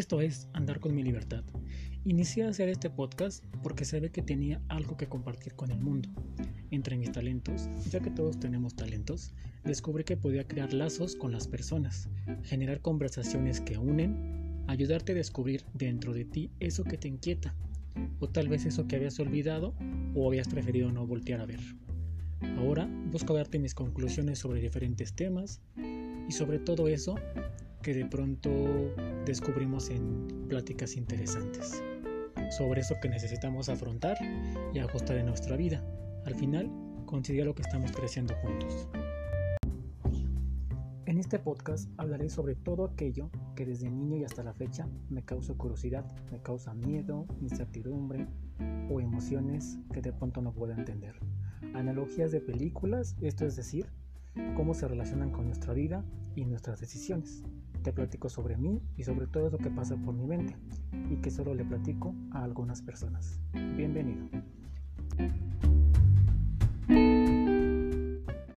Esto es Andar con mi libertad. Inicié a hacer este podcast porque sabía que tenía algo que compartir con el mundo. Entre mis talentos, ya que todos tenemos talentos, descubrí que podía crear lazos con las personas, generar conversaciones que unen, ayudarte a descubrir dentro de ti eso que te inquieta, o tal vez eso que habías olvidado o habías preferido no voltear a ver. Ahora busco darte mis conclusiones sobre diferentes temas y sobre todo eso que de pronto descubrimos en pláticas interesantes sobre eso que necesitamos afrontar y ajustar en nuestra vida. Al final, considero que estamos creciendo juntos. En este podcast hablaré sobre todo aquello que desde niño y hasta la fecha me causa curiosidad, me causa miedo, incertidumbre o emociones que de pronto no puedo entender. Analogías de películas, esto es decir, cómo se relacionan con nuestra vida y nuestras decisiones. Te platico sobre mí y sobre todo lo que pasa por mi mente y que solo le platico a algunas personas. Bienvenido.